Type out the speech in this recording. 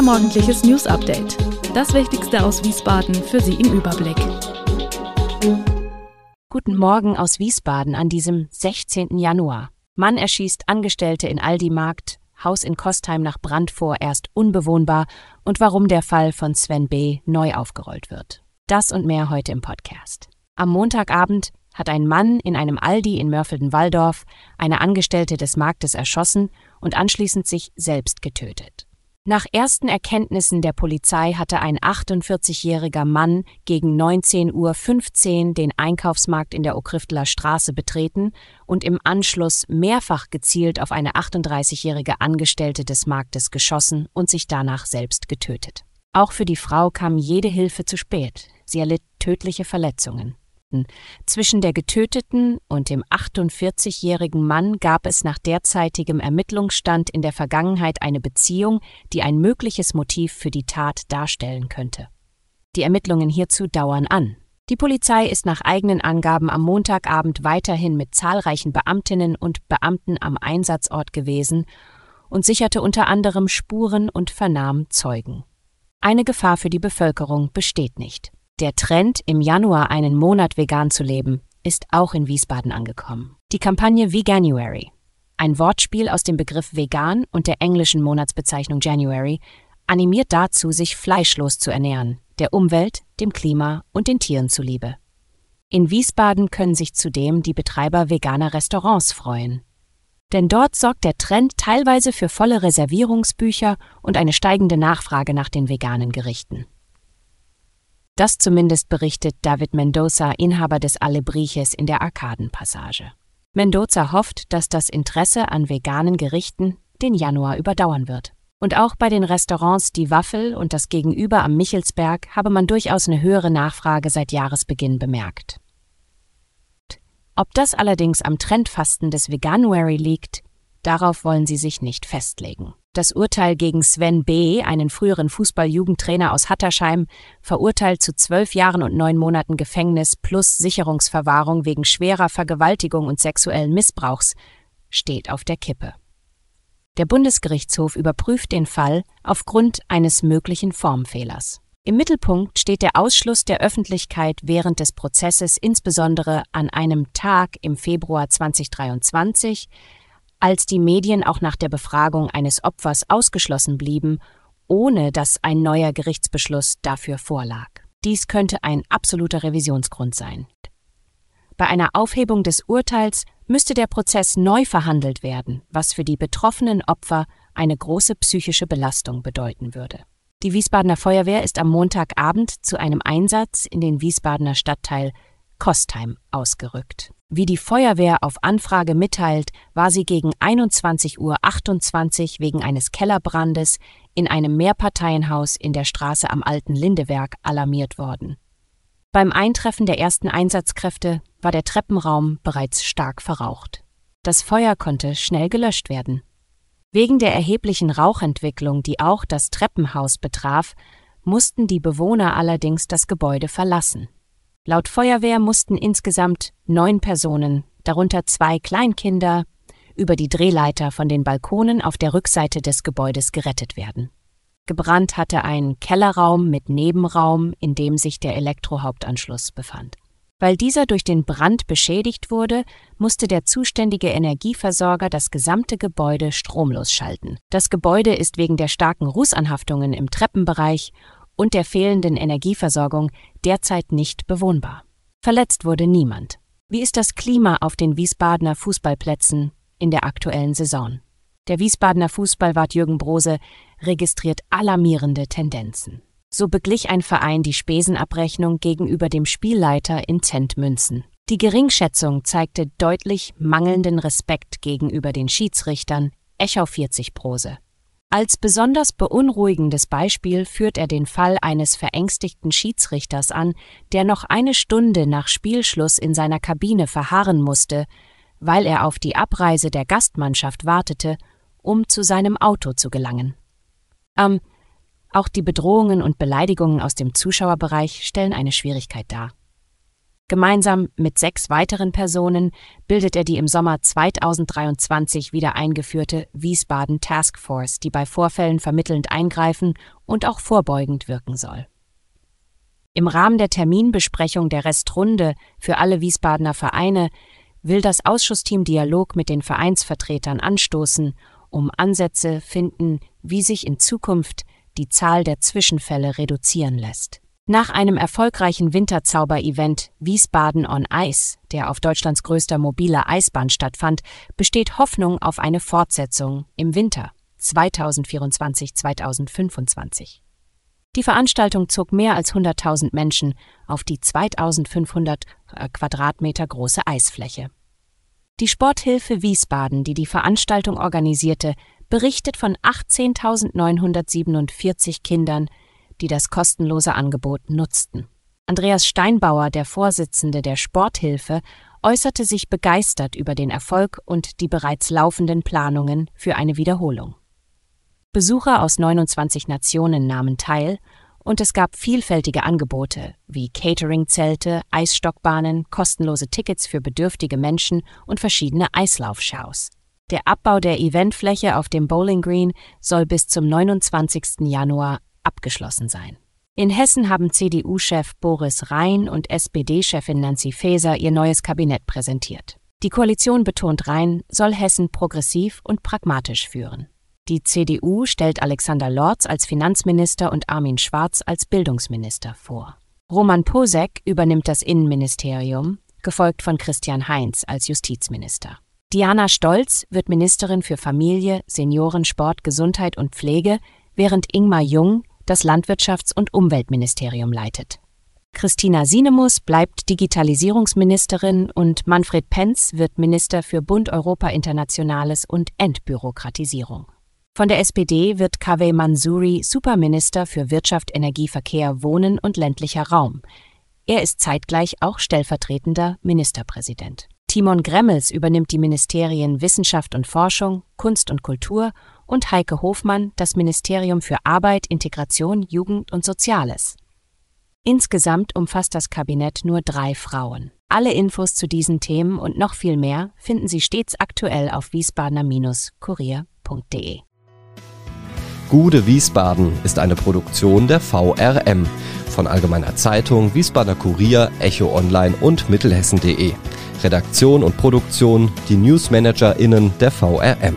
Unser morgendliches News Update. Das Wichtigste aus Wiesbaden für Sie im Überblick. Guten Morgen aus Wiesbaden an diesem 16. Januar. Mann erschießt Angestellte in Aldi-Markt, Haus in Kostheim nach Brand vorerst unbewohnbar und warum der Fall von Sven B. neu aufgerollt wird. Das und mehr heute im Podcast. Am Montagabend hat ein Mann in einem Aldi in Mörfelden-Walldorf eine Angestellte des Marktes erschossen und anschließend sich selbst getötet. Nach ersten Erkenntnissen der Polizei hatte ein 48-jähriger Mann gegen 19.15 Uhr den Einkaufsmarkt in der Okriftler Straße betreten und im Anschluss mehrfach gezielt auf eine 38-jährige Angestellte des Marktes geschossen und sich danach selbst getötet. Auch für die Frau kam jede Hilfe zu spät. Sie erlitt tödliche Verletzungen. Zwischen der Getöteten und dem 48-jährigen Mann gab es nach derzeitigem Ermittlungsstand in der Vergangenheit eine Beziehung, die ein mögliches Motiv für die Tat darstellen könnte. Die Ermittlungen hierzu dauern an. Die Polizei ist nach eigenen Angaben am Montagabend weiterhin mit zahlreichen Beamtinnen und Beamten am Einsatzort gewesen und sicherte unter anderem Spuren und vernahm Zeugen. Eine Gefahr für die Bevölkerung besteht nicht. Der Trend, im Januar einen Monat vegan zu leben, ist auch in Wiesbaden angekommen. Die Kampagne Veganuary, ein Wortspiel aus dem Begriff vegan und der englischen Monatsbezeichnung January, animiert dazu, sich fleischlos zu ernähren, der Umwelt, dem Klima und den Tieren zuliebe. In Wiesbaden können sich zudem die Betreiber veganer Restaurants freuen. Denn dort sorgt der Trend teilweise für volle Reservierungsbücher und eine steigende Nachfrage nach den veganen Gerichten. Das zumindest berichtet David Mendoza, Inhaber des Alebriches in der Arkadenpassage. Mendoza hofft, dass das Interesse an veganen Gerichten den Januar überdauern wird. Und auch bei den Restaurants Die Waffel und das Gegenüber am Michelsberg habe man durchaus eine höhere Nachfrage seit Jahresbeginn bemerkt. Ob das allerdings am Trendfasten des Veganuary liegt, darauf wollen sie sich nicht festlegen. Das Urteil gegen Sven B., einen früheren Fußballjugendtrainer aus Hattersheim, verurteilt zu zwölf Jahren und neun Monaten Gefängnis plus Sicherungsverwahrung wegen schwerer Vergewaltigung und sexuellen Missbrauchs, steht auf der Kippe. Der Bundesgerichtshof überprüft den Fall aufgrund eines möglichen Formfehlers. Im Mittelpunkt steht der Ausschluss der Öffentlichkeit während des Prozesses, insbesondere an einem Tag im Februar 2023, als die Medien auch nach der Befragung eines Opfers ausgeschlossen blieben, ohne dass ein neuer Gerichtsbeschluss dafür vorlag. Dies könnte ein absoluter Revisionsgrund sein. Bei einer Aufhebung des Urteils müsste der Prozess neu verhandelt werden, was für die betroffenen Opfer eine große psychische Belastung bedeuten würde. Die Wiesbadener Feuerwehr ist am Montagabend zu einem Einsatz in den Wiesbadener Stadtteil Kostheim ausgerückt. Wie die Feuerwehr auf Anfrage mitteilt, war sie gegen 21.28 Uhr wegen eines Kellerbrandes in einem Mehrparteienhaus in der Straße am Alten Lindewerk alarmiert worden. Beim Eintreffen der ersten Einsatzkräfte war der Treppenraum bereits stark verraucht. Das Feuer konnte schnell gelöscht werden. Wegen der erheblichen Rauchentwicklung, die auch das Treppenhaus betraf, mussten die Bewohner allerdings das Gebäude verlassen. Laut Feuerwehr mussten insgesamt neun Personen, darunter zwei Kleinkinder, über die Drehleiter von den Balkonen auf der Rückseite des Gebäudes gerettet werden. Gebrannt hatte ein Kellerraum mit Nebenraum, in dem sich der Elektrohauptanschluss befand. Weil dieser durch den Brand beschädigt wurde, musste der zuständige Energieversorger das gesamte Gebäude stromlos schalten. Das Gebäude ist wegen der starken Rußanhaftungen im Treppenbereich und der fehlenden Energieversorgung derzeit nicht bewohnbar. Verletzt wurde niemand. Wie ist das Klima auf den Wiesbadener Fußballplätzen in der aktuellen Saison? Der Wiesbadener Fußballwart Jürgen Brose registriert alarmierende Tendenzen. So beglich ein Verein die Spesenabrechnung gegenüber dem Spielleiter in Centmünzen. Die Geringschätzung zeigte deutlich mangelnden Respekt gegenüber den Schiedsrichtern, Echau 40 Brose. Als besonders beunruhigendes Beispiel führt er den Fall eines verängstigten Schiedsrichters an, der noch eine Stunde nach Spielschluss in seiner Kabine verharren musste, weil er auf die Abreise der Gastmannschaft wartete, um zu seinem Auto zu gelangen. Ähm, auch die Bedrohungen und Beleidigungen aus dem Zuschauerbereich stellen eine Schwierigkeit dar. Gemeinsam mit sechs weiteren Personen bildet er die im Sommer 2023 wieder eingeführte Wiesbaden Task Force, die bei Vorfällen vermittelnd eingreifen und auch vorbeugend wirken soll. Im Rahmen der Terminbesprechung der Restrunde für alle Wiesbadener Vereine will das Ausschussteam Dialog mit den Vereinsvertretern anstoßen, um Ansätze finden, wie sich in Zukunft die Zahl der Zwischenfälle reduzieren lässt. Nach einem erfolgreichen Winterzauber-Event Wiesbaden on Ice, der auf Deutschlands größter mobiler Eisbahn stattfand, besteht Hoffnung auf eine Fortsetzung im Winter 2024-2025. Die Veranstaltung zog mehr als 100.000 Menschen auf die 2500 äh, Quadratmeter große Eisfläche. Die Sporthilfe Wiesbaden, die die Veranstaltung organisierte, berichtet von 18.947 Kindern, die das kostenlose Angebot nutzten. Andreas Steinbauer, der Vorsitzende der Sporthilfe, äußerte sich begeistert über den Erfolg und die bereits laufenden Planungen für eine Wiederholung. Besucher aus 29 Nationen nahmen teil und es gab vielfältige Angebote wie Catering-Zelte, Eisstockbahnen, kostenlose Tickets für bedürftige Menschen und verschiedene Eislaufshows. Der Abbau der Eventfläche auf dem Bowling Green soll bis zum 29. Januar abgeschlossen sein. In Hessen haben CDU-Chef Boris Rhein und SPD-Chefin Nancy Faeser ihr neues Kabinett präsentiert. Die Koalition betont Rhein soll Hessen progressiv und pragmatisch führen. Die CDU stellt Alexander Lorz als Finanzminister und Armin Schwarz als Bildungsminister vor. Roman Posek übernimmt das Innenministerium, gefolgt von Christian Heinz als Justizminister. Diana Stolz wird Ministerin für Familie, Senioren, Sport, Gesundheit und Pflege, während Ingmar Jung das Landwirtschafts- und Umweltministerium leitet. Christina Sinemus bleibt Digitalisierungsministerin und Manfred Penz wird Minister für Bund Europa Internationales und Entbürokratisierung. Von der SPD wird Kaveh Mansouri Superminister für Wirtschaft, Energie, Verkehr, Wohnen und ländlicher Raum. Er ist zeitgleich auch stellvertretender Ministerpräsident. Timon Gremmels übernimmt die Ministerien Wissenschaft und Forschung, Kunst und Kultur und Heike Hofmann das Ministerium für Arbeit, Integration, Jugend und Soziales. Insgesamt umfasst das Kabinett nur drei Frauen. Alle Infos zu diesen Themen und noch viel mehr finden Sie stets aktuell auf wiesbadener-kurier.de. Gude Wiesbaden ist eine Produktion der VRM von Allgemeiner Zeitung, Wiesbadener Kurier, Echo Online und Mittelhessen.de. Redaktion und Produktion die NewsmanagerInnen der VRM.